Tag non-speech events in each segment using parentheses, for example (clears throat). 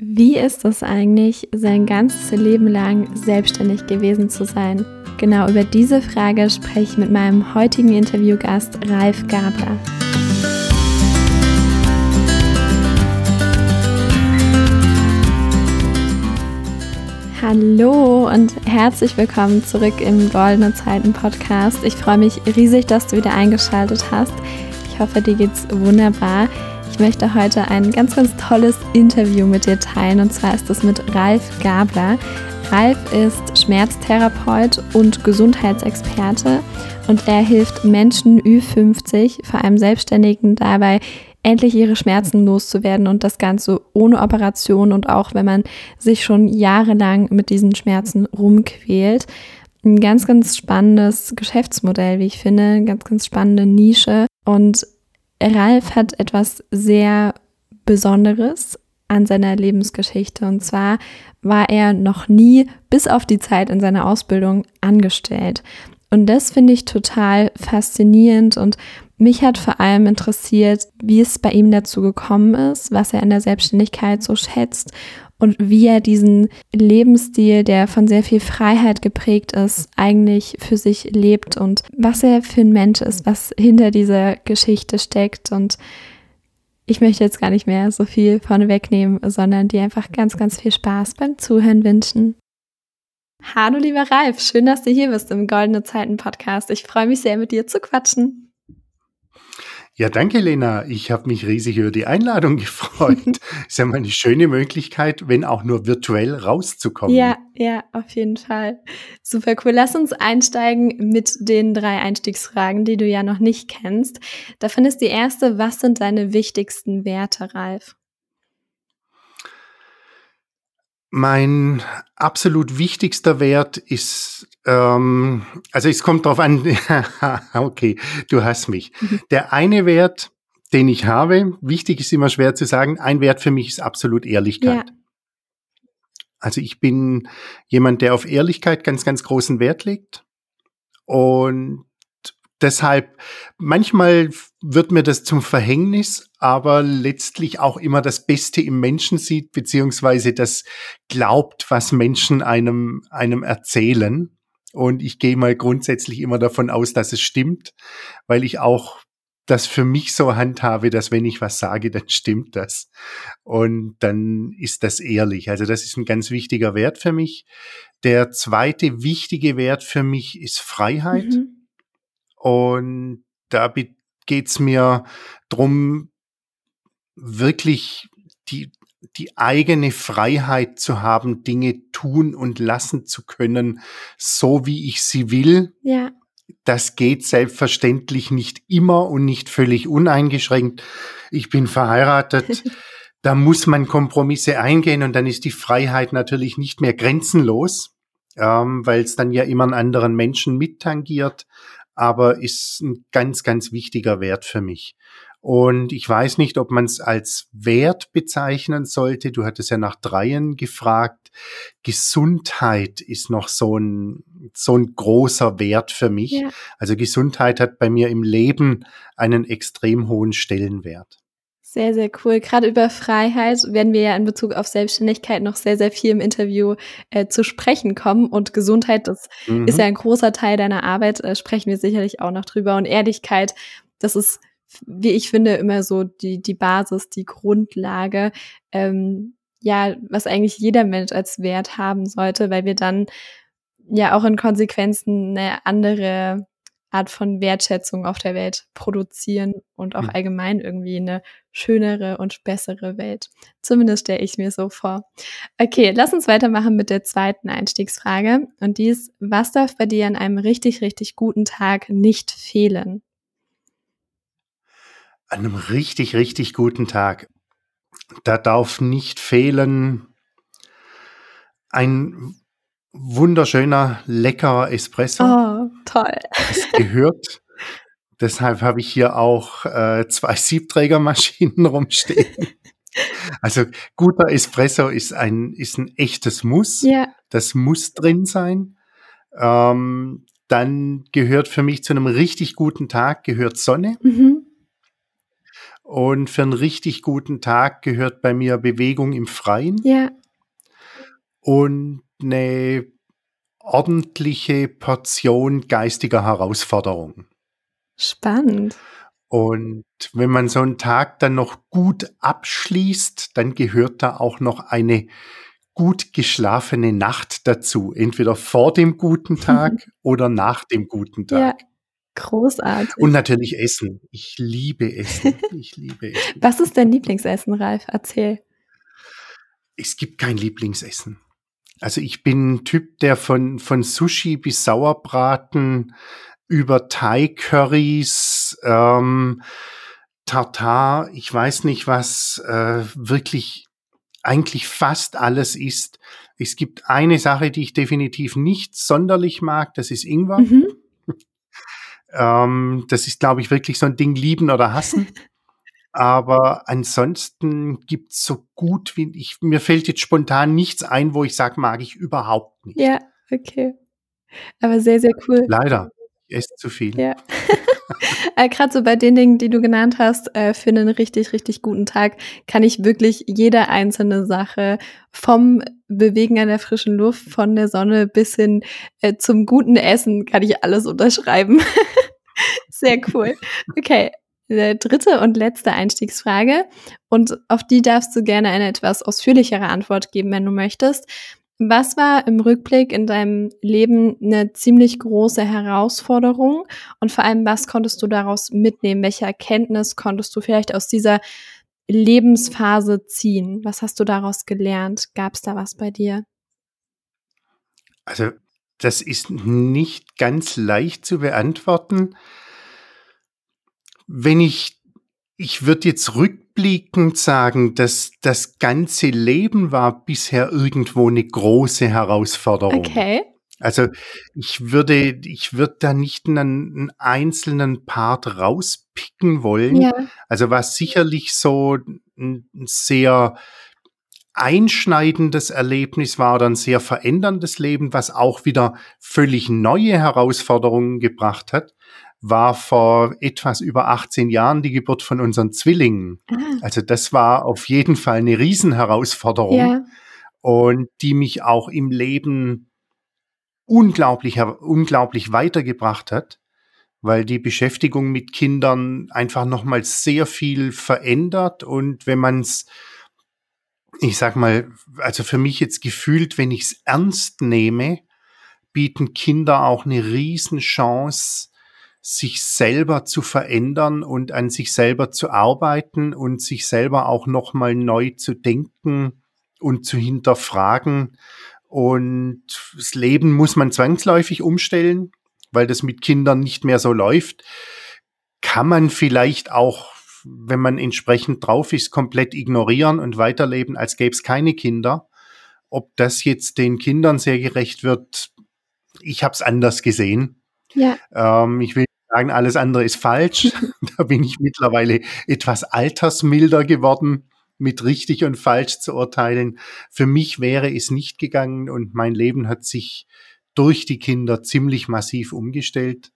Wie ist es eigentlich, sein ganzes Leben lang selbstständig gewesen zu sein? Genau über diese Frage spreche ich mit meinem heutigen Interviewgast Ralf Gabler. Hallo und herzlich willkommen zurück im Goldene Zeiten Podcast. Ich freue mich riesig, dass du wieder eingeschaltet hast. Ich hoffe, dir geht's wunderbar. Ich möchte heute ein ganz, ganz tolles Interview mit dir teilen und zwar ist es mit Ralf Gabler. Ralf ist Schmerztherapeut und Gesundheitsexperte und er hilft Menschen Ü50, vor allem Selbstständigen, dabei, endlich ihre Schmerzen loszuwerden und das Ganze ohne Operation und auch wenn man sich schon jahrelang mit diesen Schmerzen rumquält. Ein ganz, ganz spannendes Geschäftsmodell, wie ich finde, eine ganz, ganz spannende Nische und Ralf hat etwas sehr Besonderes an seiner Lebensgeschichte. Und zwar war er noch nie bis auf die Zeit in seiner Ausbildung angestellt. Und das finde ich total faszinierend und mich hat vor allem interessiert, wie es bei ihm dazu gekommen ist, was er in der Selbstständigkeit so schätzt und wie er diesen Lebensstil, der von sehr viel Freiheit geprägt ist, eigentlich für sich lebt und was er für ein Mensch ist, was hinter dieser Geschichte steckt. Und ich möchte jetzt gar nicht mehr so viel vorne wegnehmen, sondern dir einfach ganz, ganz viel Spaß beim Zuhören wünschen. Hallo lieber Ralf, schön, dass du hier bist im Goldene Zeiten Podcast. Ich freue mich sehr, mit dir zu quatschen. Ja, danke, Lena. Ich habe mich riesig über die Einladung (laughs) gefreut. ist ja mal eine schöne Möglichkeit, wenn auch nur virtuell rauszukommen. Ja, ja, auf jeden Fall. Super cool. Lass uns einsteigen mit den drei Einstiegsfragen, die du ja noch nicht kennst. Davon ist die erste, was sind deine wichtigsten Werte, Ralf? Mein absolut wichtigster Wert ist ähm, also es kommt drauf an, (laughs) okay, du hast mich. Mhm. Der eine Wert, den ich habe, wichtig ist immer schwer zu sagen, ein Wert für mich ist absolut Ehrlichkeit. Ja. Also ich bin jemand, der auf Ehrlichkeit ganz, ganz großen Wert legt. Und deshalb, manchmal wird mir das zum Verhängnis, aber letztlich auch immer das Beste im Menschen sieht, beziehungsweise das glaubt, was Menschen einem, einem erzählen. Und ich gehe mal grundsätzlich immer davon aus, dass es stimmt, weil ich auch das für mich so handhabe, dass wenn ich was sage, dann (laughs) stimmt das. Und dann ist das ehrlich. Also das ist ein ganz wichtiger Wert für mich. Der zweite wichtige Wert für mich ist Freiheit. Mhm. Und da geht's mir drum, wirklich die, die eigene Freiheit zu haben, Dinge tun und lassen zu können, so wie ich sie will. Ja. Das geht selbstverständlich nicht immer und nicht völlig uneingeschränkt. Ich bin verheiratet. (laughs) da muss man Kompromisse eingehen und dann ist die Freiheit natürlich nicht mehr grenzenlos, ähm, weil es dann ja immer einen anderen Menschen mittangiert, aber ist ein ganz, ganz wichtiger Wert für mich. Und ich weiß nicht, ob man es als Wert bezeichnen sollte. Du hattest ja nach Dreien gefragt. Gesundheit ist noch so ein, so ein großer Wert für mich. Ja. Also Gesundheit hat bei mir im Leben einen extrem hohen Stellenwert. Sehr, sehr cool. Gerade über Freiheit werden wir ja in Bezug auf Selbstständigkeit noch sehr, sehr viel im Interview äh, zu sprechen kommen. Und Gesundheit, das mhm. ist ja ein großer Teil deiner Arbeit, äh, sprechen wir sicherlich auch noch drüber. Und Ehrlichkeit, das ist wie ich finde, immer so die, die Basis, die Grundlage, ähm, ja, was eigentlich jeder Mensch als Wert haben sollte, weil wir dann ja auch in Konsequenzen eine andere Art von Wertschätzung auf der Welt produzieren und auch hm. allgemein irgendwie eine schönere und bessere Welt. Zumindest stelle ich mir so vor. Okay, lass uns weitermachen mit der zweiten Einstiegsfrage. Und die ist, was darf bei dir an einem richtig, richtig guten Tag nicht fehlen? An einem richtig, richtig guten Tag, da darf nicht fehlen ein wunderschöner, leckerer Espresso. Oh, toll. Das gehört. (laughs) Deshalb habe ich hier auch äh, zwei Siebträgermaschinen (laughs) rumstehen. Also guter Espresso ist ein, ist ein echtes Muss. Ja. Das muss drin sein. Ähm, dann gehört für mich zu einem richtig guten Tag gehört Sonne. Mhm. Und für einen richtig guten Tag gehört bei mir Bewegung im Freien. Ja. Und eine ordentliche Portion geistiger Herausforderung. Spannend. Und wenn man so einen Tag dann noch gut abschließt, dann gehört da auch noch eine gut geschlafene Nacht dazu. Entweder vor dem guten Tag (laughs) oder nach dem guten Tag. Ja, großartig. Und natürlich Essen. Ich liebe Essen. (laughs) Ich liebe Essen. Was ist dein Lieblingsessen, Ralf? Erzähl. Es gibt kein Lieblingsessen. Also ich bin ein Typ, der von, von Sushi bis Sauerbraten über Thai-Currys, ähm, Tartar, ich weiß nicht was, äh, wirklich eigentlich fast alles ist. Es gibt eine Sache, die ich definitiv nicht sonderlich mag, das ist Ingwer. Mhm. Ähm, das ist, glaube ich, wirklich so ein Ding lieben oder hassen. (laughs) Aber ansonsten gibt's so gut wie ich, mir fällt jetzt spontan nichts ein, wo ich sage, mag ich überhaupt nicht. Ja, okay. Aber sehr, sehr cool. Leider. Esse zu viel. Ja. (laughs) äh, Gerade so bei den Dingen, die du genannt hast, äh, für einen richtig, richtig guten Tag kann ich wirklich jede einzelne Sache vom Bewegen an der frischen Luft, von der Sonne bis hin äh, zum guten Essen, kann ich alles unterschreiben. (laughs) Sehr cool. Okay, dritte und letzte Einstiegsfrage. Und auf die darfst du gerne eine etwas ausführlichere Antwort geben, wenn du möchtest. Was war im Rückblick in deinem Leben eine ziemlich große Herausforderung? Und vor allem, was konntest du daraus mitnehmen? Welche Erkenntnis konntest du vielleicht aus dieser Lebensphase ziehen? Was hast du daraus gelernt? Gab es da was bei dir? Also, das ist nicht ganz leicht zu beantworten. Wenn ich, ich würde jetzt rückblickend sagen, dass das ganze Leben war bisher irgendwo eine große Herausforderung. Okay. Also ich würde, ich würde da nicht einen, einen einzelnen Part rauspicken wollen. Ja. Also was sicherlich so ein sehr einschneidendes Erlebnis war oder ein sehr veränderndes Leben, was auch wieder völlig neue Herausforderungen gebracht hat, war vor etwas über 18 Jahren die Geburt von unseren Zwillingen. Ah. Also das war auf jeden Fall eine Riesenherausforderung ja. und die mich auch im Leben unglaublich, unglaublich weitergebracht hat, weil die Beschäftigung mit Kindern einfach nochmal sehr viel verändert und wenn man es ich sag mal, also für mich jetzt gefühlt, wenn ich es ernst nehme, bieten Kinder auch eine Riesenchance, sich selber zu verändern und an sich selber zu arbeiten und sich selber auch nochmal neu zu denken und zu hinterfragen. Und das Leben muss man zwangsläufig umstellen, weil das mit Kindern nicht mehr so läuft. Kann man vielleicht auch, wenn man entsprechend drauf ist, komplett ignorieren und weiterleben, als gäbe es keine Kinder. Ob das jetzt den Kindern sehr gerecht wird, ich habe es anders gesehen. Ja. Ähm, ich will sagen, alles andere ist falsch. (laughs) da bin ich mittlerweile etwas altersmilder geworden, mit richtig und falsch zu urteilen. Für mich wäre es nicht gegangen und mein Leben hat sich durch die Kinder ziemlich massiv umgestellt.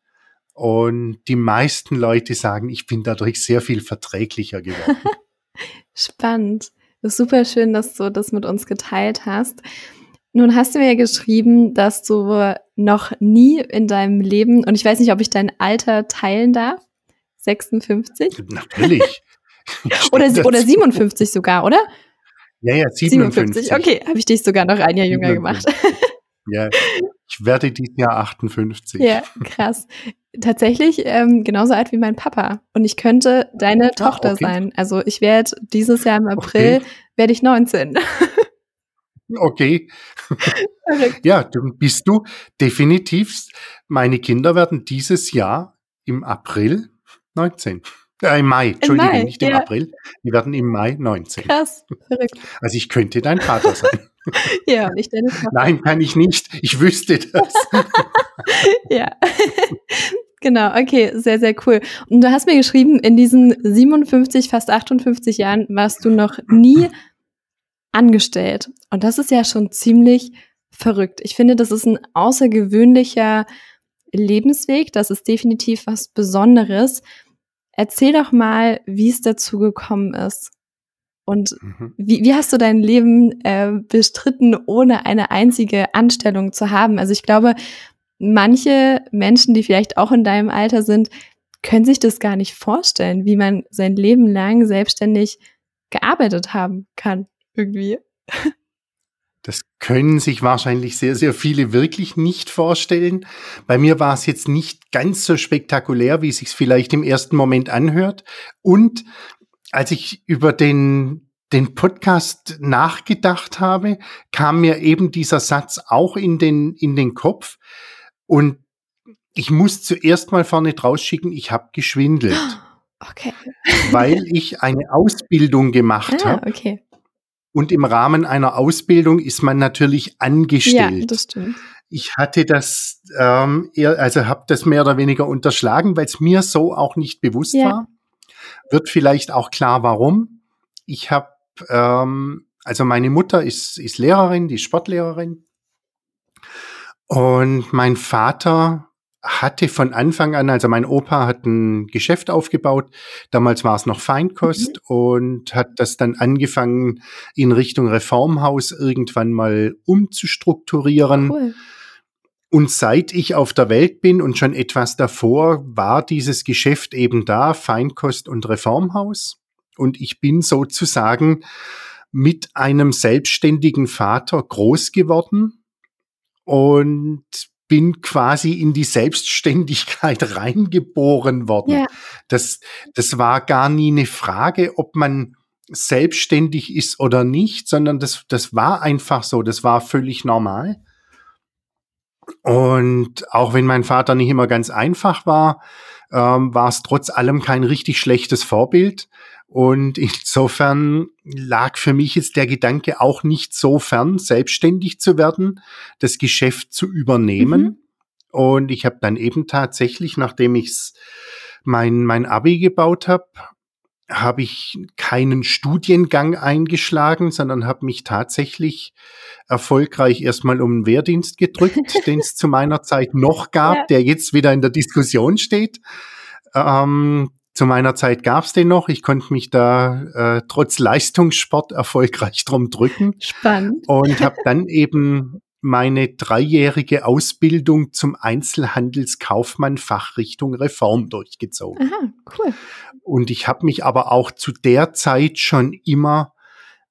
Und die meisten Leute sagen, ich bin dadurch sehr viel verträglicher geworden. (laughs) Spannend. Super schön, dass du das mit uns geteilt hast. Nun hast du mir ja geschrieben, dass du noch nie in deinem Leben, und ich weiß nicht, ob ich dein Alter teilen darf, 56? Natürlich. (laughs) oder, oder 57 sogar, oder? Ja, ja, 57. 57. Okay, habe ich dich sogar noch ein Jahr jünger 57. gemacht. ja, ich werde dieses Jahr 58. Ja, krass. Tatsächlich ähm, genauso alt wie mein Papa. Und ich könnte deine ah, Tochter okay. sein. Also ich werde dieses Jahr im April, okay. werde ich 19. Okay. Ja, dann bist du definitiv. Meine Kinder werden dieses Jahr im April 19. Äh, Im Mai, Entschuldige, Mai, nicht im ja. April. Die werden im Mai 19. Krass, verrückt. Also ich könnte dein Vater sein. (laughs) ja, nicht deine Vater. Nein, kann ich nicht. Ich wüsste das. (laughs) ja. Genau, okay, sehr, sehr cool. Und du hast mir geschrieben, in diesen 57, fast 58 Jahren warst du noch nie angestellt. Und das ist ja schon ziemlich verrückt. Ich finde, das ist ein außergewöhnlicher Lebensweg. Das ist definitiv was Besonderes. erzähl doch mal, wie es dazu gekommen ist. Und mhm. wie, wie hast du dein Leben äh, bestritten, ohne eine einzige Anstellung zu haben? Also ich glaube, manche Menschen, die vielleicht auch in deinem Alter sind, können sich das gar nicht vorstellen, wie man sein Leben lang selbstständig gearbeitet haben kann, irgendwie. Das können sich wahrscheinlich sehr, sehr viele wirklich nicht vorstellen. Bei mir war es jetzt nicht ganz so spektakulär, wie es sich vielleicht im ersten Moment anhört. Und als ich über den, den Podcast nachgedacht habe, kam mir eben dieser Satz auch in den, in den Kopf. Und ich muss zuerst mal vorne draus schicken, ich habe geschwindelt. (gasps) Okay. weil ich eine Ausbildung gemacht ah, habe. Okay. Und im Rahmen einer Ausbildung ist man natürlich angestellt. Ja, das stimmt. Ich hatte das, ähm, eher, also habe das mehr oder weniger unterschlagen, weil es mir so auch nicht bewusst ja. war. Wird vielleicht auch klar, warum. Ich habe, ähm, also meine Mutter ist, ist Lehrerin, die ist Sportlehrerin. Und mein Vater hatte von Anfang an, also mein Opa hat ein Geschäft aufgebaut, damals war es noch Feinkost mhm. und hat das dann angefangen in Richtung Reformhaus irgendwann mal umzustrukturieren. Cool. Und seit ich auf der Welt bin und schon etwas davor, war dieses Geschäft eben da, Feinkost und Reformhaus. Und ich bin sozusagen mit einem selbstständigen Vater groß geworden und bin quasi in die Selbstständigkeit (laughs) reingeboren worden. Ja. Das, das war gar nie eine Frage, ob man selbstständig ist oder nicht, sondern das, das war einfach so, das war völlig normal. Und auch wenn mein Vater nicht immer ganz einfach war, ähm, war es trotz allem kein richtig schlechtes Vorbild. Und insofern lag für mich jetzt der Gedanke auch nicht so fern, selbstständig zu werden, das Geschäft zu übernehmen. Mhm. Und ich habe dann eben tatsächlich, nachdem ich mein, mein Abi gebaut habe, habe ich keinen Studiengang eingeschlagen, sondern habe mich tatsächlich erfolgreich erstmal um den Wehrdienst gedrückt, (laughs) den es zu meiner Zeit noch gab, ja. der jetzt wieder in der Diskussion steht. Ähm, zu meiner Zeit gab's den noch. Ich konnte mich da äh, trotz Leistungssport erfolgreich drum drücken. Spannend. Und habe dann eben meine dreijährige Ausbildung zum Einzelhandelskaufmann Fachrichtung Reform durchgezogen. Aha, cool. Und ich habe mich aber auch zu der Zeit schon immer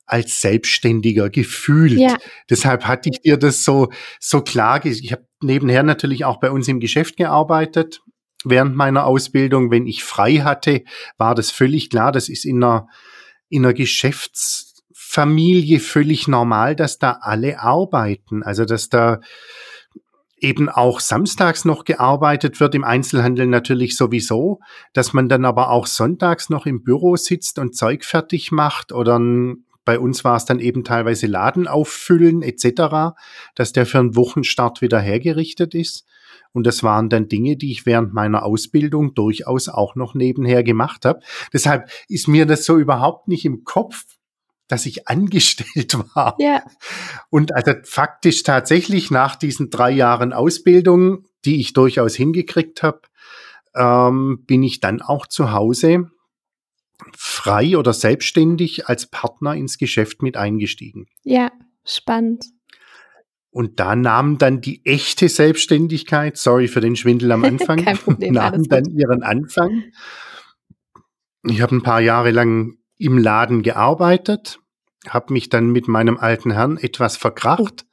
als Selbstständiger gefühlt. Ja. Deshalb hatte ich dir das so so klar. Ich habe nebenher natürlich auch bei uns im Geschäft gearbeitet während meiner Ausbildung, wenn ich frei hatte, war das völlig klar. Das ist in einer, in einer Geschäftsfamilie völlig normal, dass da alle arbeiten. Also, dass da eben auch samstags noch gearbeitet wird, im Einzelhandel natürlich sowieso, dass man dann aber auch sonntags noch im Büro sitzt und Zeug fertig macht oder bei uns war es dann eben teilweise Laden auffüllen etc., dass der für einen Wochenstart wieder hergerichtet ist. Und das waren dann Dinge, die ich während meiner Ausbildung durchaus auch noch nebenher gemacht habe. Deshalb ist mir das so überhaupt nicht im Kopf, dass ich (laughs) angestellt war. Ja. Und also faktisch tatsächlich nach diesen drei Jahren Ausbildung, die ich durchaus hingekriegt habe, ähm, bin ich dann auch zu Hause frei oder selbstständig als Partner ins Geschäft mit eingestiegen. Ja, spannend. Und da nahm dann die echte Selbstständigkeit, sorry für den Schwindel am (laughs) Anfang, Problem, nahm dann gut. ihren Anfang. Ich habe ein paar Jahre lang im Laden gearbeitet, habe mich dann mit meinem alten Herrn etwas verkracht,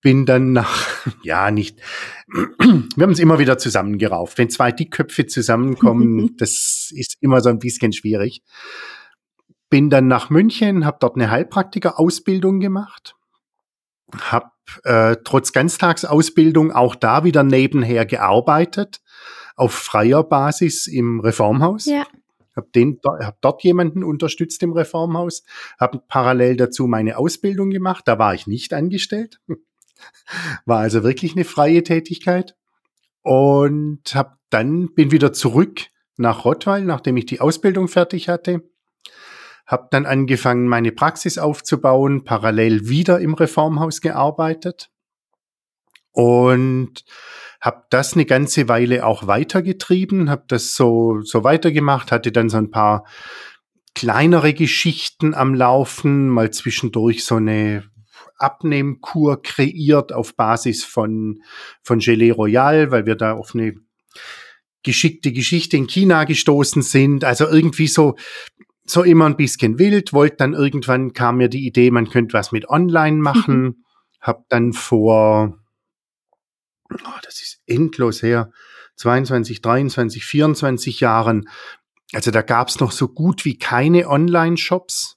bin dann nach, (laughs) ja, nicht, (clears throat) wir haben es immer wieder zusammengerauft. Wenn zwei Dickköpfe zusammenkommen, (laughs) das ist immer so ein bisschen schwierig. Bin dann nach München, habe dort eine Heilpraktiker-Ausbildung gemacht, habe äh, trotz Ganztagsausbildung auch da wieder nebenher gearbeitet, auf freier Basis im Reformhaus. Ja. Hab, den, hab dort jemanden unterstützt im Reformhaus, habe parallel dazu meine Ausbildung gemacht. Da war ich nicht angestellt. (laughs) War also wirklich eine freie Tätigkeit. Und hab dann bin wieder zurück nach Rottweil, nachdem ich die Ausbildung fertig hatte habe dann angefangen, meine Praxis aufzubauen, parallel wieder im Reformhaus gearbeitet Und habe das eine ganze Weile auch weitergetrieben, habe das so, so weitergemacht, hatte dann so ein paar kleinere Geschichten am Laufen, mal zwischendurch so eine Abnehmkur kreiert auf Basis von, von Gelee Royal, weil wir da auf eine geschickte Geschichte in China gestoßen sind. Also irgendwie so, so immer ein bisschen wild, wollte dann irgendwann kam mir die Idee, man könnte was mit online machen. Mhm. Hab dann vor, oh, das ist endlos her, 22, 23, 24 Jahren, also da gab's noch so gut wie keine Online-Shops.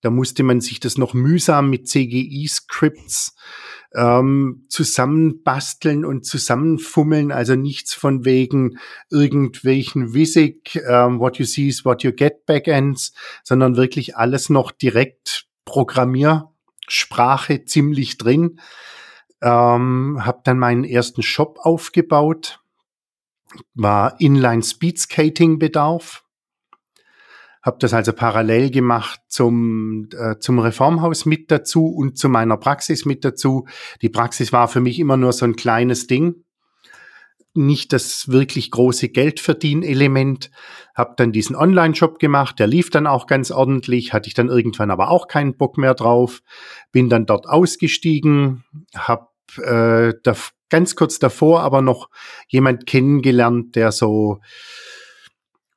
Da musste man sich das noch mühsam mit CGI-Scripts ähm, zusammenbasteln und zusammenfummeln. Also nichts von wegen irgendwelchen Visik, ähm, what you see is what you get Backends, sondern wirklich alles noch direkt Programmiersprache ziemlich drin. Ähm, habe dann meinen ersten Shop aufgebaut, war Inline Speed Skating Bedarf habe das also parallel gemacht zum, äh, zum Reformhaus mit dazu und zu meiner Praxis mit dazu. Die Praxis war für mich immer nur so ein kleines Ding, nicht das wirklich große Geldverdienelement. Habe dann diesen Online-Shop gemacht, der lief dann auch ganz ordentlich, hatte ich dann irgendwann aber auch keinen Bock mehr drauf, bin dann dort ausgestiegen, habe äh, ganz kurz davor aber noch jemand kennengelernt, der so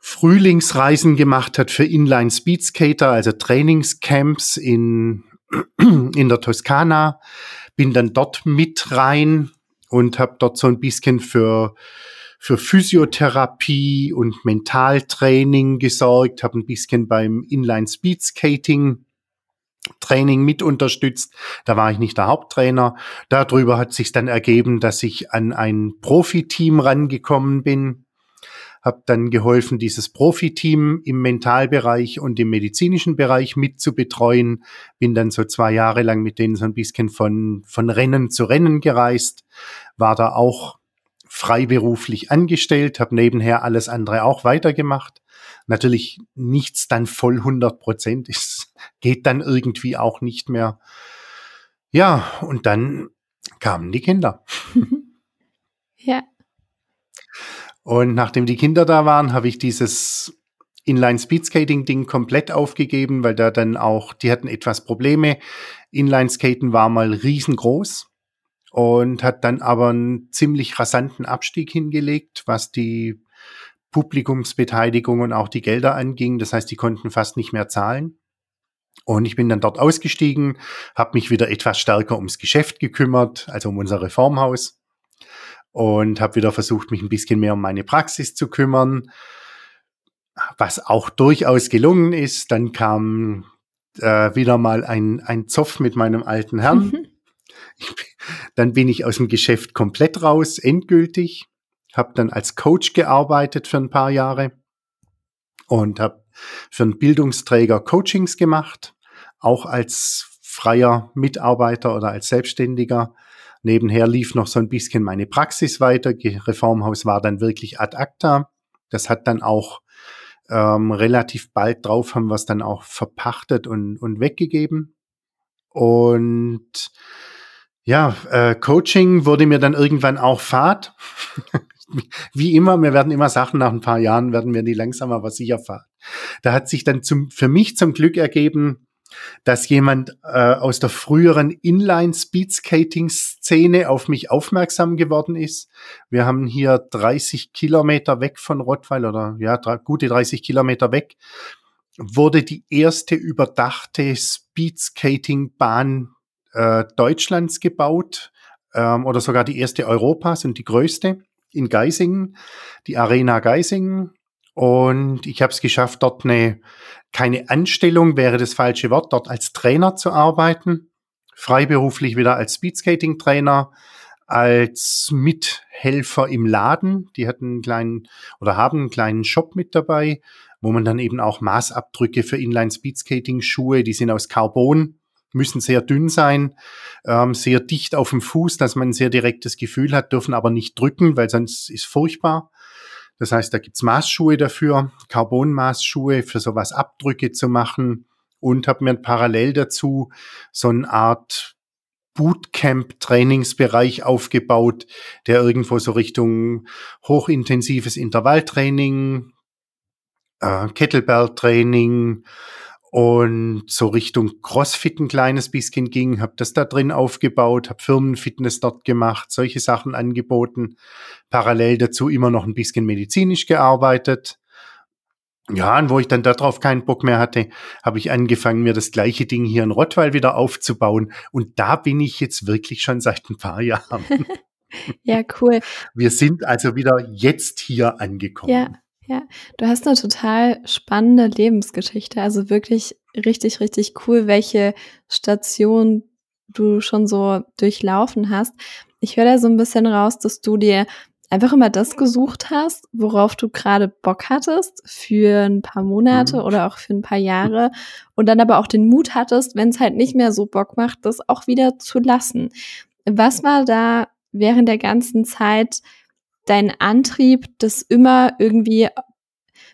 Frühlingsreisen gemacht hat für Inline Speedskater, also Trainingscamps in, (clears throat) in der Toskana. Bin dann dort mit rein und habe dort so ein bisschen für, für Physiotherapie und Mentaltraining gesorgt, habe ein bisschen beim Inline Speedskating Training mit unterstützt. Da war ich nicht der Haupttrainer. Darüber hat sich dann ergeben, dass ich an ein Profiteam rangekommen bin habe dann geholfen, dieses Profiteam im Mentalbereich und im medizinischen Bereich mit zu betreuen. Bin dann so zwei Jahre lang mit denen so ein bisschen von, von Rennen zu Rennen gereist, war da auch freiberuflich angestellt, habe nebenher alles andere auch weitergemacht. Natürlich nichts dann voll 100 Prozent, (laughs) es geht dann irgendwie auch nicht mehr. Ja, und dann kamen die Kinder. (laughs) (laughs) ja, und nachdem die Kinder da waren, habe ich dieses Inline Speedskating Ding komplett aufgegeben, weil da dann auch, die hatten etwas Probleme. Inline Skaten war mal riesengroß und hat dann aber einen ziemlich rasanten Abstieg hingelegt, was die Publikumsbeteiligung und auch die Gelder anging. Das heißt, die konnten fast nicht mehr zahlen. Und ich bin dann dort ausgestiegen, habe mich wieder etwas stärker ums Geschäft gekümmert, also um unser Reformhaus und habe wieder versucht, mich ein bisschen mehr um meine Praxis zu kümmern, was auch durchaus gelungen ist. Dann kam äh, wieder mal ein, ein Zoff mit meinem alten Herrn. Mhm. dann bin ich aus dem Geschäft komplett raus, endgültig. Habe dann als Coach gearbeitet für ein paar Jahre und habe für einen Bildungsträger Coachings gemacht, auch als freier Mitarbeiter oder als Selbstständiger Nebenher lief noch so ein bisschen meine Praxis weiter. Reformhaus war dann wirklich ad acta. Das hat dann auch ähm, relativ bald drauf haben wir es dann auch verpachtet und, und weggegeben. Und ja, äh, Coaching wurde mir dann irgendwann auch Fahrt. (laughs) Wie immer, wir werden immer Sachen nach ein paar Jahren werden wir die langsam aber sicher Fahrt. Da hat sich dann zum, für mich zum Glück ergeben, dass jemand äh, aus der früheren Inline-Speedskating-Szene auf mich aufmerksam geworden ist. Wir haben hier 30 Kilometer weg von Rottweil oder ja, gute 30 Kilometer weg, wurde die erste überdachte Speedskating-Bahn äh, Deutschlands gebaut ähm, oder sogar die erste Europas und die größte in Geisingen, die Arena Geisingen. Und ich habe es geschafft, dort eine, keine Anstellung wäre das falsche Wort, dort als Trainer zu arbeiten, freiberuflich wieder als Speedskating-Trainer, als Mithelfer im Laden. Die hatten einen kleinen oder haben einen kleinen Shop mit dabei, wo man dann eben auch Maßabdrücke für Inline-Speedskating-Schuhe, die sind aus Carbon, müssen sehr dünn sein, ähm, sehr dicht auf dem Fuß, dass man ein sehr direktes Gefühl hat, dürfen aber nicht drücken, weil sonst ist furchtbar. Das heißt, da gibt's Maßschuhe dafür, Carbon-Maßschuhe für sowas Abdrücke zu machen. Und habe mir parallel dazu so eine Art Bootcamp-Trainingsbereich aufgebaut, der irgendwo so Richtung hochintensives Intervalltraining, äh, Kettlebell-Training und so Richtung CrossFit ein kleines bisschen ging, habe das da drin aufgebaut, habe Firmenfitness dort gemacht, solche Sachen angeboten, parallel dazu immer noch ein bisschen medizinisch gearbeitet. Ja, und wo ich dann darauf keinen Bock mehr hatte, habe ich angefangen, mir das gleiche Ding hier in Rottweil wieder aufzubauen. Und da bin ich jetzt wirklich schon seit ein paar Jahren. (laughs) ja, cool. Wir sind also wieder jetzt hier angekommen. Ja, ja. Du hast eine total spannende Lebensgeschichte. Also wirklich richtig, richtig cool, welche Station du schon so durchlaufen hast. Ich höre da so ein bisschen raus, dass du dir einfach immer das gesucht hast, worauf du gerade Bock hattest für ein paar Monate mhm. oder auch für ein paar Jahre und dann aber auch den Mut hattest, wenn es halt nicht mehr so Bock macht, das auch wieder zu lassen. Was war da während der ganzen Zeit dein Antrieb, das immer irgendwie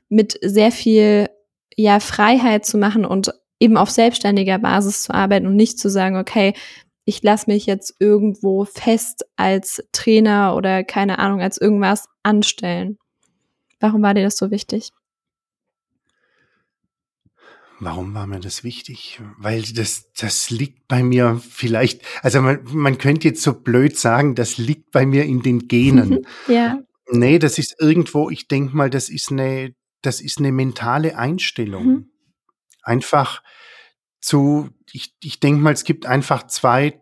mit sehr viel ja Freiheit zu machen und eben auf selbstständiger Basis zu arbeiten und nicht zu sagen, okay, ich lasse mich jetzt irgendwo fest als Trainer oder keine Ahnung, als irgendwas anstellen. Warum war dir das so wichtig? Warum war mir das wichtig? Weil das, das liegt bei mir vielleicht, also man, man könnte jetzt so blöd sagen, das liegt bei mir in den Genen. (laughs) ja. Nee, das ist irgendwo, ich denke mal, das ist eine, das ist eine mentale Einstellung. Mhm. Einfach, zu, ich, ich denke mal, es gibt einfach zwei,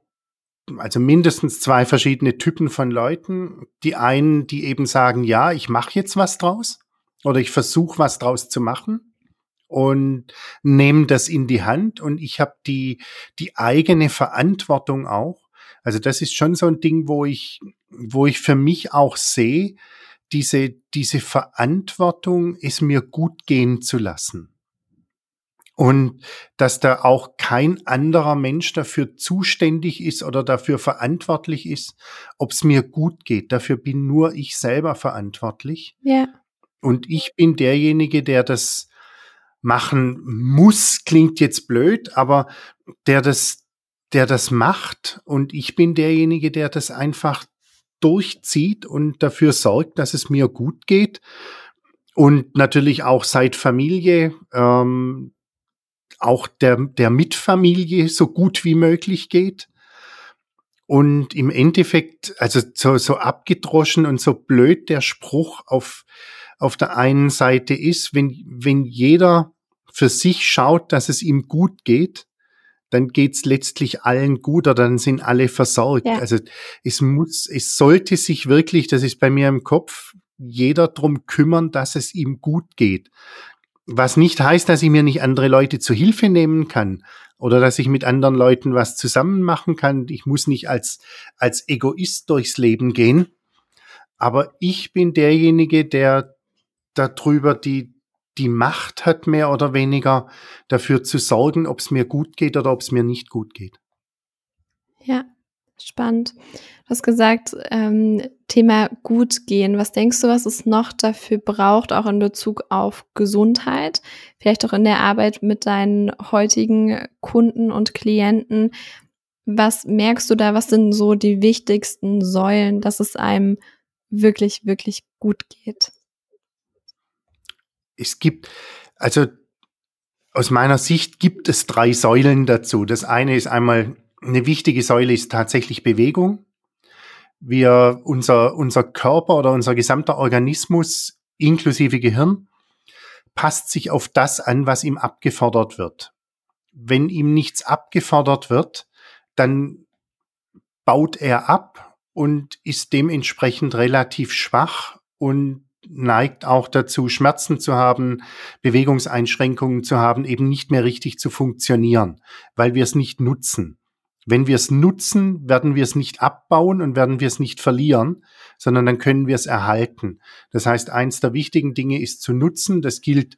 also mindestens zwei verschiedene Typen von Leuten. Die einen, die eben sagen, ja, ich mache jetzt was draus oder ich versuche was draus zu machen und nehmen das in die Hand und ich habe die, die eigene Verantwortung auch. Also das ist schon so ein Ding, wo ich, wo ich für mich auch sehe, diese, diese Verantwortung, es mir gut gehen zu lassen und dass da auch kein anderer Mensch dafür zuständig ist oder dafür verantwortlich ist, ob es mir gut geht. Dafür bin nur ich selber verantwortlich. Ja. Und ich bin derjenige, der das machen muss, klingt jetzt blöd, aber der das, der das macht und ich bin derjenige, der das einfach durchzieht und dafür sorgt, dass es mir gut geht. Und natürlich auch seit Familie, ähm, auch der, der Mitfamilie so gut wie möglich geht. Und im Endeffekt, also so, so abgedroschen und so blöd der Spruch auf, auf der einen Seite ist, wenn, wenn jeder für sich schaut, dass es ihm gut geht, dann geht's letztlich allen gut oder dann sind alle versorgt. Ja. Also es muss, es sollte sich wirklich, das ist bei mir im Kopf, jeder drum kümmern, dass es ihm gut geht. Was nicht heißt, dass ich mir nicht andere Leute zu Hilfe nehmen kann oder dass ich mit anderen Leuten was zusammen machen kann. Ich muss nicht als, als Egoist durchs Leben gehen. Aber ich bin derjenige, der darüber die, die Macht hat, mehr oder weniger dafür zu sorgen, ob es mir gut geht oder ob es mir nicht gut geht. Ja, spannend. Du hast gesagt, ähm, Thema gut gehen. Was denkst du, was es noch dafür braucht, auch in Bezug auf Gesundheit? Vielleicht auch in der Arbeit mit deinen heutigen Kunden und Klienten. Was merkst du da? Was sind so die wichtigsten Säulen, dass es einem wirklich, wirklich gut geht? Es gibt, also aus meiner Sicht gibt es drei Säulen dazu. Das eine ist einmal, eine wichtige Säule ist tatsächlich Bewegung wir, unser, unser Körper oder unser gesamter Organismus inklusive Gehirn passt sich auf das an, was ihm abgefordert wird. Wenn ihm nichts abgefordert wird, dann baut er ab und ist dementsprechend relativ schwach und neigt auch dazu, Schmerzen zu haben, Bewegungseinschränkungen zu haben, eben nicht mehr richtig zu funktionieren, weil wir es nicht nutzen. Wenn wir es nutzen, werden wir es nicht abbauen und werden wir es nicht verlieren, sondern dann können wir es erhalten. Das heißt, eins der wichtigen Dinge ist zu nutzen. Das gilt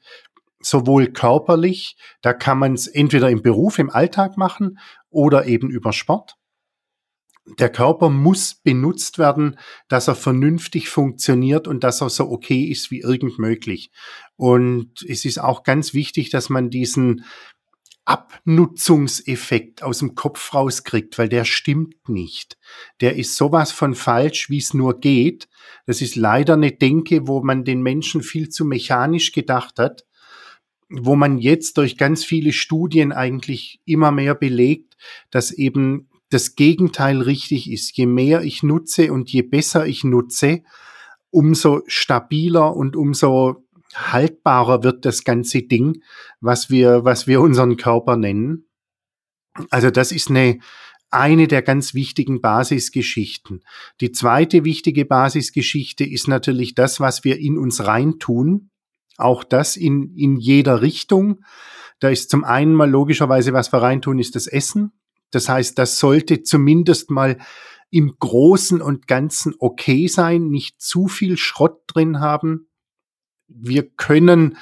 sowohl körperlich, da kann man es entweder im Beruf, im Alltag machen oder eben über Sport. Der Körper muss benutzt werden, dass er vernünftig funktioniert und dass er so okay ist wie irgend möglich. Und es ist auch ganz wichtig, dass man diesen Abnutzungseffekt aus dem Kopf rauskriegt, weil der stimmt nicht. Der ist sowas von falsch, wie es nur geht. Das ist leider eine Denke, wo man den Menschen viel zu mechanisch gedacht hat, wo man jetzt durch ganz viele Studien eigentlich immer mehr belegt, dass eben das Gegenteil richtig ist. Je mehr ich nutze und je besser ich nutze, umso stabiler und umso haltbarer wird das ganze Ding, was wir, was wir unseren Körper nennen. Also das ist eine, eine der ganz wichtigen Basisgeschichten. Die zweite wichtige Basisgeschichte ist natürlich das, was wir in uns reintun. Auch das in, in jeder Richtung. Da ist zum einen mal logischerweise, was wir reintun, ist das Essen. Das heißt, das sollte zumindest mal im Großen und Ganzen okay sein, nicht zu viel Schrott drin haben wir können,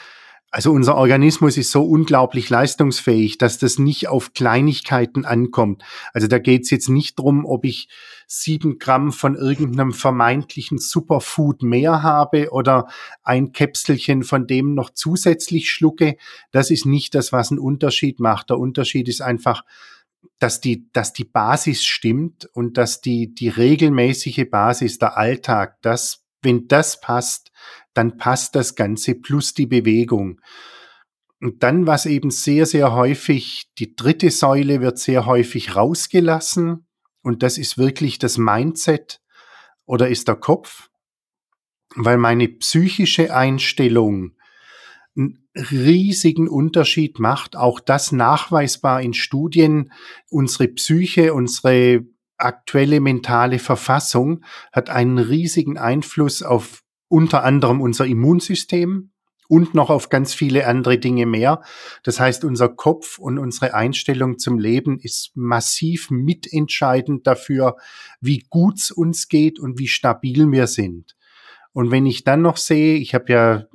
also unser Organismus ist so unglaublich leistungsfähig, dass das nicht auf Kleinigkeiten ankommt. Also da geht es jetzt nicht drum, ob ich sieben Gramm von irgendeinem vermeintlichen Superfood mehr habe oder ein Käpselchen von dem noch zusätzlich schlucke. Das ist nicht das, was einen Unterschied macht. Der Unterschied ist einfach, dass die, dass die Basis stimmt und dass die, die regelmäßige Basis, der Alltag, das, wenn das passt, dann passt das Ganze plus die Bewegung. Und dann, was eben sehr, sehr häufig, die dritte Säule wird sehr häufig rausgelassen. Und das ist wirklich das Mindset oder ist der Kopf, weil meine psychische Einstellung riesigen Unterschied macht. Auch das nachweisbar in Studien. Unsere Psyche, unsere aktuelle mentale Verfassung hat einen riesigen Einfluss auf unter anderem unser Immunsystem und noch auf ganz viele andere Dinge mehr. Das heißt, unser Kopf und unsere Einstellung zum Leben ist massiv mitentscheidend dafür, wie gut es uns geht und wie stabil wir sind. Und wenn ich dann noch sehe, ich habe ja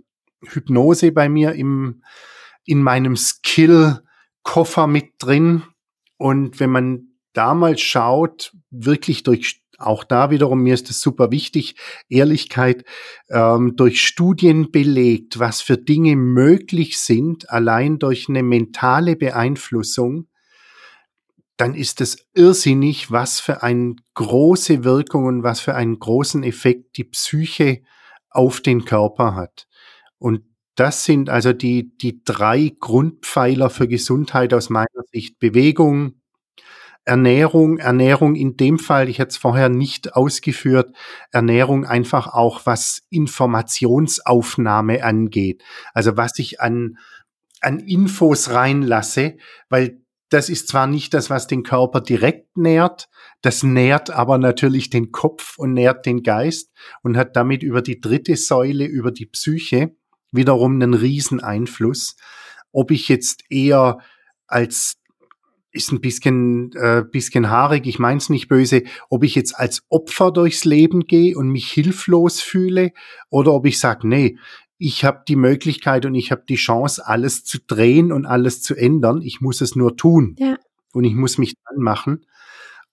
Hypnose bei mir im, in meinem Skill-Koffer mit drin. Und wenn man damals schaut, wirklich durch auch da wiederum, mir ist es super wichtig, Ehrlichkeit ähm, durch Studien belegt, was für Dinge möglich sind, allein durch eine mentale Beeinflussung, dann ist es irrsinnig, was für eine große Wirkung und was für einen großen Effekt die Psyche auf den Körper hat. Und das sind also die, die drei Grundpfeiler für Gesundheit aus meiner Sicht. Bewegung, Ernährung, Ernährung in dem Fall, ich hätte es vorher nicht ausgeführt, Ernährung einfach auch was Informationsaufnahme angeht. Also was ich an, an Infos reinlasse, weil das ist zwar nicht das, was den Körper direkt nährt, das nährt aber natürlich den Kopf und nährt den Geist und hat damit über die dritte Säule, über die Psyche, wiederum einen riesen Einfluss. Ob ich jetzt eher als ist ein bisschen, äh, bisschen haarig, ich mein's nicht böse, ob ich jetzt als Opfer durchs Leben gehe und mich hilflos fühle oder ob ich sage, nee, ich habe die Möglichkeit und ich habe die Chance, alles zu drehen und alles zu ändern. Ich muss es nur tun. Ja. Und ich muss mich dran machen.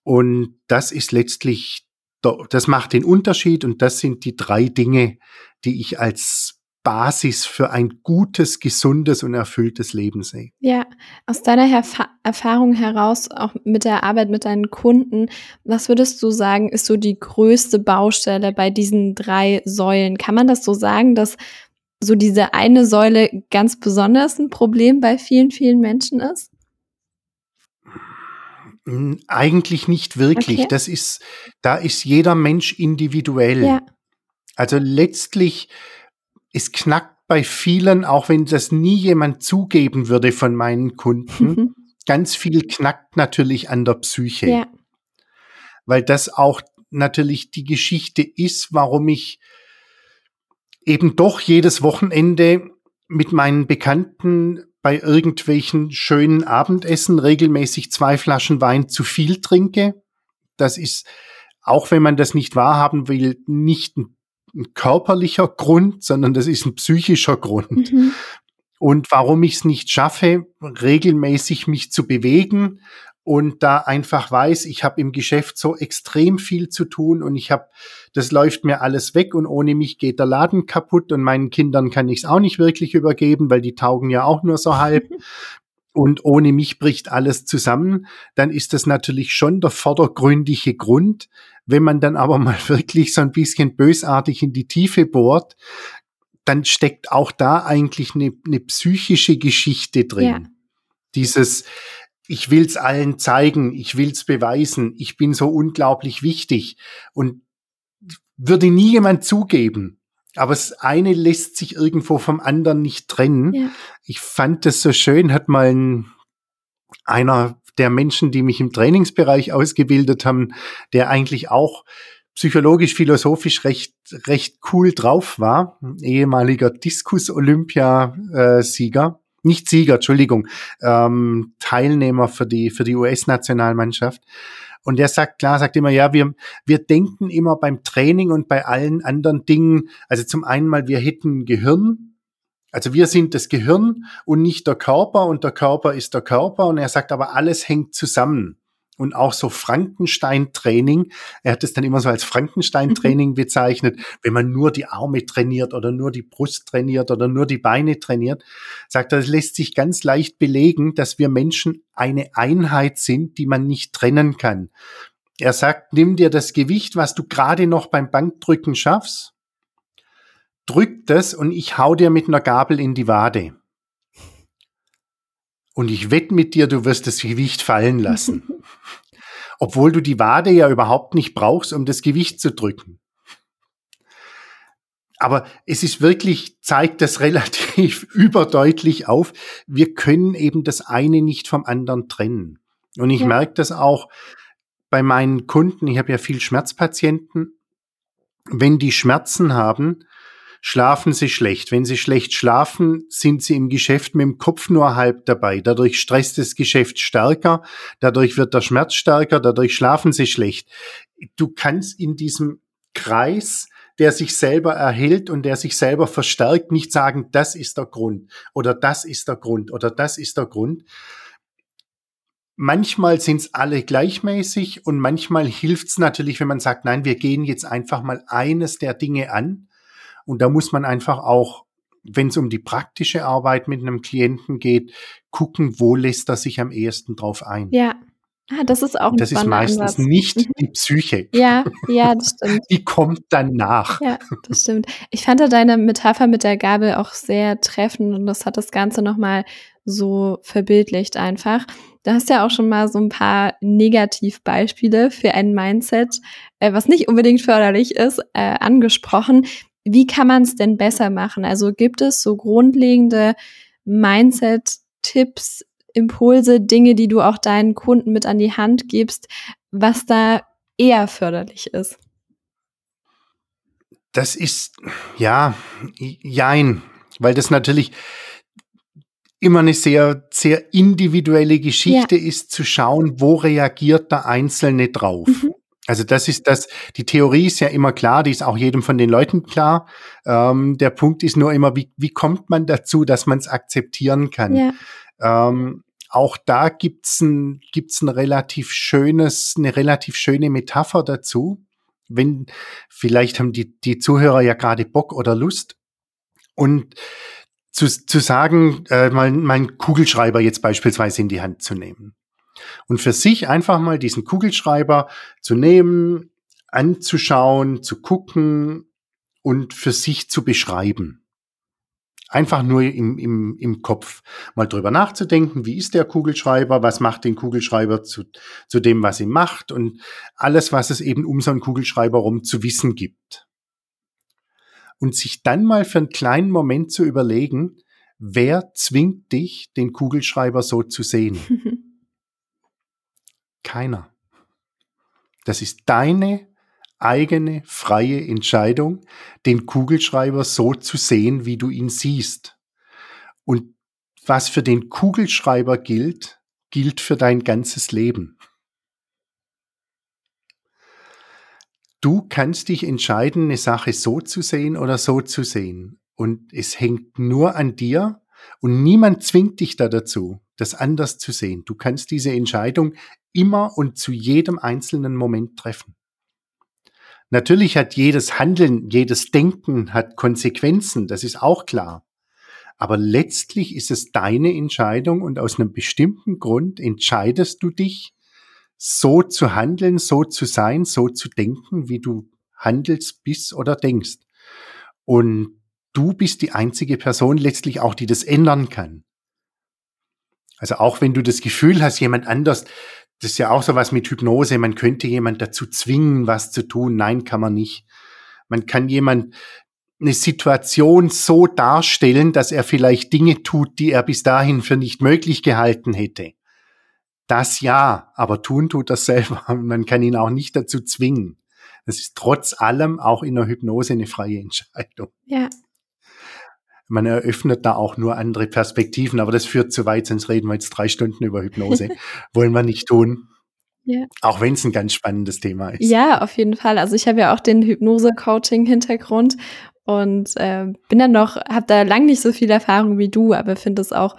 Und das ist letztlich, das macht den Unterschied und das sind die drei Dinge, die ich als Basis für ein gutes, gesundes und erfülltes Leben sehe. Ja, aus deiner Erf Erfahrung heraus, auch mit der Arbeit mit deinen Kunden, was würdest du sagen, ist so die größte Baustelle bei diesen drei Säulen? Kann man das so sagen, dass so diese eine Säule ganz besonders ein Problem bei vielen, vielen Menschen ist? Hm, eigentlich nicht wirklich. Okay. Das ist, da ist jeder Mensch individuell. Ja. Also letztlich es knackt bei vielen, auch wenn das nie jemand zugeben würde von meinen Kunden, (laughs) ganz viel knackt natürlich an der Psyche. Ja. Weil das auch natürlich die Geschichte ist, warum ich eben doch jedes Wochenende mit meinen Bekannten bei irgendwelchen schönen Abendessen regelmäßig zwei Flaschen Wein zu viel trinke. Das ist, auch wenn man das nicht wahrhaben will, nicht ein ein körperlicher Grund, sondern das ist ein psychischer Grund. Mhm. Und warum ich es nicht schaffe, regelmäßig mich zu bewegen und da einfach weiß, ich habe im Geschäft so extrem viel zu tun und ich habe, das läuft mir alles weg und ohne mich geht der Laden kaputt und meinen Kindern kann ich es auch nicht wirklich übergeben, weil die taugen ja auch nur so halb. (laughs) und ohne mich bricht alles zusammen, dann ist das natürlich schon der vordergründige Grund. Wenn man dann aber mal (laughs) wirklich so ein bisschen bösartig in die Tiefe bohrt, dann steckt auch da eigentlich eine, eine psychische Geschichte drin. Ja. Dieses, ich will's allen zeigen, ich will's beweisen, ich bin so unglaublich wichtig und würde nie jemand zugeben. Aber das eine lässt sich irgendwo vom anderen nicht trennen. Ja. Ich fand das so schön, hat mal ein, einer der Menschen, die mich im Trainingsbereich ausgebildet haben, der eigentlich auch psychologisch, philosophisch recht, recht cool drauf war, ehemaliger Diskus-Olympia-Sieger, nicht Sieger, Entschuldigung, ähm, Teilnehmer für die, für die US-Nationalmannschaft. Und der sagt, klar, sagt immer, ja, wir, wir denken immer beim Training und bei allen anderen Dingen, also zum einen mal, wir hätten Gehirn, also wir sind das Gehirn und nicht der Körper und der Körper ist der Körper und er sagt aber, alles hängt zusammen und auch so Frankenstein-Training. Er hat es dann immer so als Frankenstein-Training mhm. bezeichnet, wenn man nur die Arme trainiert oder nur die Brust trainiert oder nur die Beine trainiert. Sagt er, es lässt sich ganz leicht belegen, dass wir Menschen eine Einheit sind, die man nicht trennen kann. Er sagt, nimm dir das Gewicht, was du gerade noch beim Bankdrücken schaffst, drück das und ich hau dir mit einer Gabel in die Wade. Und ich wette mit dir, du wirst das Gewicht fallen lassen. (laughs) Obwohl du die Wade ja überhaupt nicht brauchst, um das Gewicht zu drücken. Aber es ist wirklich, zeigt das (laughs) relativ überdeutlich auf. Wir können eben das eine nicht vom anderen trennen. Und ich ja. merke das auch bei meinen Kunden. Ich habe ja viel Schmerzpatienten. Wenn die Schmerzen haben, schlafen sie schlecht. Wenn sie schlecht schlafen, sind sie im Geschäft mit dem Kopf nur halb dabei. Dadurch stresst das Geschäft stärker, dadurch wird der Schmerz stärker, dadurch schlafen sie schlecht. Du kannst in diesem Kreis, der sich selber erhält und der sich selber verstärkt, nicht sagen, das ist der Grund oder das ist der Grund oder das ist der Grund. Manchmal sind es alle gleichmäßig und manchmal hilft es natürlich, wenn man sagt, nein, wir gehen jetzt einfach mal eines der Dinge an und da muss man einfach auch, wenn es um die praktische Arbeit mit einem Klienten geht, gucken, wo lässt er sich am ehesten drauf ein. Ja. Ah, das ist auch ein Das ist meistens Ansatz. nicht mhm. die Psyche. Ja, ja, das (laughs) stimmt. Die kommt dann nach. Ja, das stimmt. Ich fand deine Metapher mit der Gabel auch sehr treffend und das hat das Ganze nochmal so verbildlicht einfach. Du hast ja auch schon mal so ein paar Negativbeispiele für ein Mindset, äh, was nicht unbedingt förderlich ist, äh, angesprochen. Wie kann man es denn besser machen? Also gibt es so grundlegende Mindset-Tipps, Impulse, Dinge, die du auch deinen Kunden mit an die Hand gibst, was da eher förderlich ist? Das ist, ja, jein, weil das natürlich immer eine sehr, sehr individuelle Geschichte ja. ist, zu schauen, wo reagiert der Einzelne drauf. Mhm. Also das ist das, die Theorie ist ja immer klar, die ist auch jedem von den Leuten klar. Ähm, der Punkt ist nur immer, wie, wie kommt man dazu, dass man es akzeptieren kann? Ja. Ähm, auch da gibt's ein, gibt's ein relativ schönes, eine relativ schöne Metapher dazu. Wenn, vielleicht haben die, die Zuhörer ja gerade Bock oder Lust. Und zu, zu sagen, äh, mal meinen Kugelschreiber jetzt beispielsweise in die Hand zu nehmen und für sich einfach mal diesen Kugelschreiber zu nehmen, anzuschauen, zu gucken und für sich zu beschreiben. Einfach nur im, im, im Kopf mal drüber nachzudenken, wie ist der Kugelschreiber, was macht den Kugelschreiber zu, zu dem, was er macht und alles, was es eben um so einen Kugelschreiber rum zu wissen gibt. Und sich dann mal für einen kleinen Moment zu überlegen, wer zwingt dich, den Kugelschreiber so zu sehen? (laughs) Keiner. Das ist deine eigene freie Entscheidung, den Kugelschreiber so zu sehen, wie du ihn siehst. Und was für den Kugelschreiber gilt, gilt für dein ganzes Leben. Du kannst dich entscheiden, eine Sache so zu sehen oder so zu sehen. Und es hängt nur an dir und niemand zwingt dich da dazu, das anders zu sehen. Du kannst diese Entscheidung immer und zu jedem einzelnen Moment treffen. Natürlich hat jedes Handeln, jedes Denken hat Konsequenzen, das ist auch klar. Aber letztlich ist es deine Entscheidung und aus einem bestimmten Grund entscheidest du dich, so zu handeln, so zu sein, so zu denken, wie du handelst, bist oder denkst. Und du bist die einzige Person letztlich auch, die das ändern kann. Also auch wenn du das Gefühl hast, jemand anders, das ist ja auch so was mit Hypnose, man könnte jemand dazu zwingen, was zu tun. Nein, kann man nicht. Man kann jemand eine Situation so darstellen, dass er vielleicht Dinge tut, die er bis dahin für nicht möglich gehalten hätte. Das ja, aber tun tut das selber. (laughs) Man kann ihn auch nicht dazu zwingen. Das ist trotz allem auch in der Hypnose eine freie Entscheidung. Ja. Man eröffnet da auch nur andere Perspektiven, aber das führt zu weit, sonst reden wir jetzt drei Stunden über Hypnose. (laughs) Wollen wir nicht tun. Ja. Auch wenn es ein ganz spannendes Thema ist. Ja, auf jeden Fall. Also ich habe ja auch den Hypnose-Coaching-Hintergrund und äh, bin dann noch, habe da lang nicht so viel Erfahrung wie du, aber finde es auch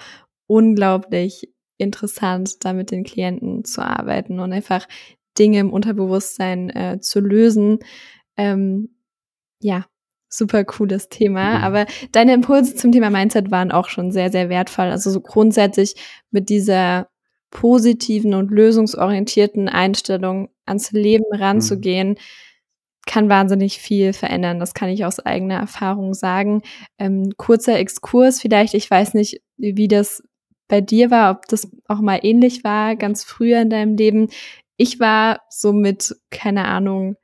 unglaublich interessant, da mit den Klienten zu arbeiten und einfach Dinge im Unterbewusstsein äh, zu lösen. Ähm, ja, super cooles Thema. Mhm. Aber deine Impulse zum Thema Mindset waren auch schon sehr, sehr wertvoll. Also so grundsätzlich mit dieser positiven und lösungsorientierten Einstellung ans Leben ranzugehen, mhm. kann wahnsinnig viel verändern. Das kann ich aus eigener Erfahrung sagen. Ähm, kurzer Exkurs vielleicht. Ich weiß nicht, wie das bei dir war, ob das auch mal ähnlich war, ganz früher in deinem Leben. Ich war so mit, keine Ahnung,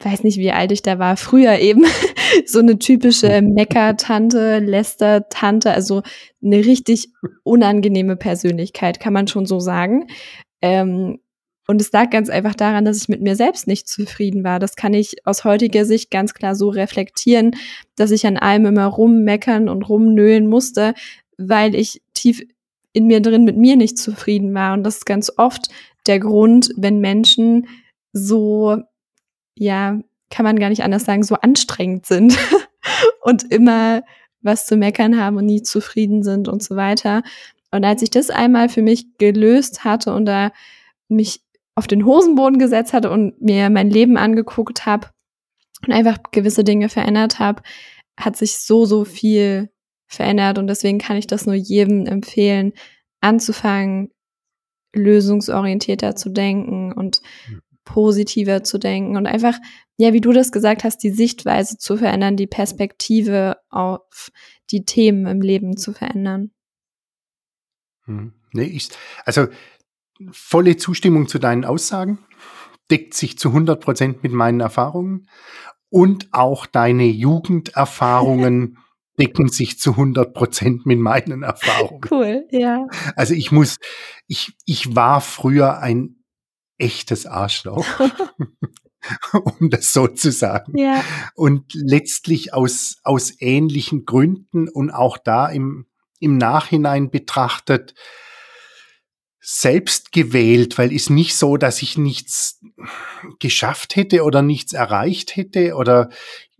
weiß nicht, wie alt ich da war, früher eben, (laughs) so eine typische Mecker-Tante, Lester-Tante, also eine richtig unangenehme Persönlichkeit, kann man schon so sagen. Ähm, und es lag ganz einfach daran, dass ich mit mir selbst nicht zufrieden war. Das kann ich aus heutiger Sicht ganz klar so reflektieren, dass ich an allem immer rummeckern und rumnöhlen musste, weil ich tief in mir drin mit mir nicht zufrieden war. Und das ist ganz oft der Grund, wenn Menschen so, ja, kann man gar nicht anders sagen, so anstrengend sind (laughs) und immer was zu meckern haben und nie zufrieden sind und so weiter. Und als ich das einmal für mich gelöst hatte und da mich auf den Hosenboden gesetzt hatte und mir mein Leben angeguckt habe und einfach gewisse Dinge verändert habe, hat sich so, so viel verändert. Und deswegen kann ich das nur jedem empfehlen, anzufangen, lösungsorientierter zu denken und. Positiver zu denken und einfach, ja, wie du das gesagt hast, die Sichtweise zu verändern, die Perspektive auf die Themen im Leben zu verändern. Hm. Nee, ich, also volle Zustimmung zu deinen Aussagen, deckt sich zu 100 Prozent mit meinen Erfahrungen und auch deine Jugenderfahrungen (laughs) decken sich zu 100 Prozent mit meinen (laughs) Erfahrungen. Cool, ja. Also ich muss, ich, ich war früher ein echtes Arschloch. (laughs) (laughs) um das so zu sagen. Ja. Und letztlich aus, aus ähnlichen Gründen und auch da im, im Nachhinein betrachtet, selbst gewählt, weil ist nicht so, dass ich nichts geschafft hätte oder nichts erreicht hätte oder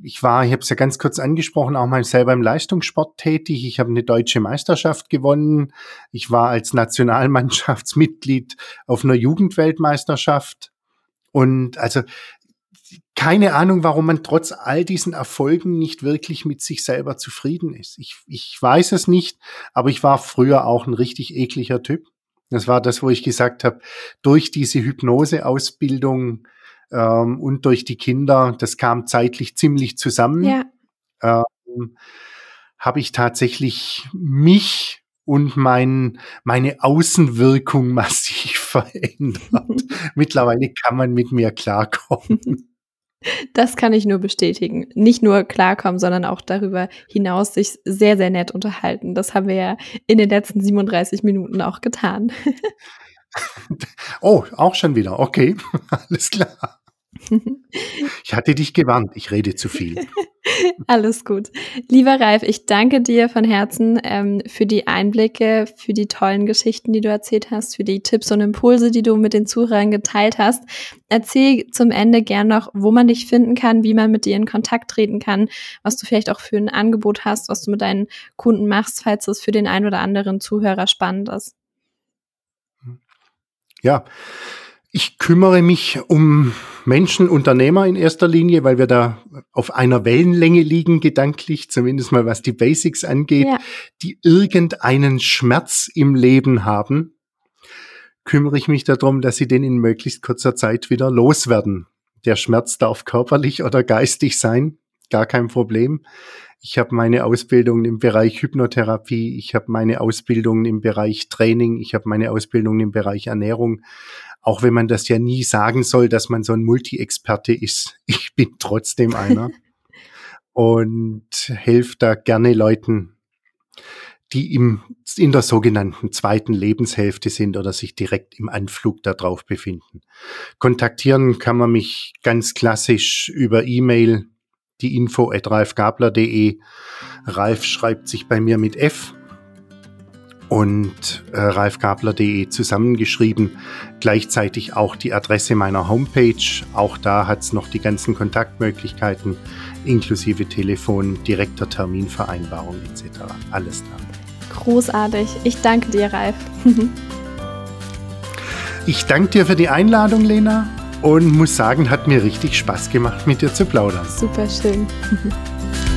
ich war, ich habe es ja ganz kurz angesprochen, auch mal selber im Leistungssport tätig. Ich habe eine deutsche Meisterschaft gewonnen. Ich war als Nationalmannschaftsmitglied auf einer Jugendweltmeisterschaft und also keine Ahnung, warum man trotz all diesen Erfolgen nicht wirklich mit sich selber zufrieden ist. Ich, ich weiß es nicht, aber ich war früher auch ein richtig ekliger Typ. Das war das, wo ich gesagt habe, durch diese Hypnoseausbildung ähm, und durch die Kinder, das kam zeitlich ziemlich zusammen, ja. ähm, habe ich tatsächlich mich und mein, meine Außenwirkung (laughs) massiv verändert. (laughs) Mittlerweile kann man mit mir klarkommen. Das kann ich nur bestätigen. Nicht nur klarkommen, sondern auch darüber hinaus sich sehr, sehr nett unterhalten. Das haben wir ja in den letzten 37 Minuten auch getan. (laughs) oh, auch schon wieder. Okay, (laughs) alles klar. (laughs) Ich hatte dich gewarnt, ich rede zu viel. (laughs) Alles gut. Lieber Ralf, ich danke dir von Herzen ähm, für die Einblicke, für die tollen Geschichten, die du erzählt hast, für die Tipps und Impulse, die du mit den Zuhörern geteilt hast. Erzähl zum Ende gern noch, wo man dich finden kann, wie man mit dir in Kontakt treten kann, was du vielleicht auch für ein Angebot hast, was du mit deinen Kunden machst, falls es für den einen oder anderen Zuhörer spannend ist. Ja, Ich kümmere mich um Menschen, Unternehmer in erster Linie, weil wir da auf einer Wellenlänge liegen, gedanklich, zumindest mal was die Basics angeht, ja. die irgendeinen Schmerz im Leben haben, kümmere ich mich darum, dass sie den in möglichst kurzer Zeit wieder loswerden. Der Schmerz darf körperlich oder geistig sein, gar kein Problem. Ich habe meine Ausbildung im Bereich Hypnotherapie, ich habe meine Ausbildung im Bereich Training, ich habe meine Ausbildung im Bereich Ernährung auch wenn man das ja nie sagen soll, dass man so ein Multi-Experte ist. (laughs) Ich bin trotzdem einer (laughs) und helfe da gerne Leuten, die im, in der sogenannten zweiten Lebenshälfte sind oder sich direkt im Anflug darauf befinden. Kontaktieren kann man mich ganz klassisch über E-Mail, die info at ralfgabler.de. Ralf schreibt sich bei mir mit F und äh, ralfgabler.de zusammengeschrieben. Gleichzeitig auch die Adresse meiner Homepage. Auch da hat es noch die ganzen Kontaktmöglichkeiten, inklusive Telefon, direkter Terminvereinbarung etc. Alles da. Großartig. Ich danke dir, Ralf. (laughs) ich danke dir für die Einladung, Lena, und muss sagen, hat mir richtig Spaß gemacht, mit dir zu plaudern. Super schön. (laughs)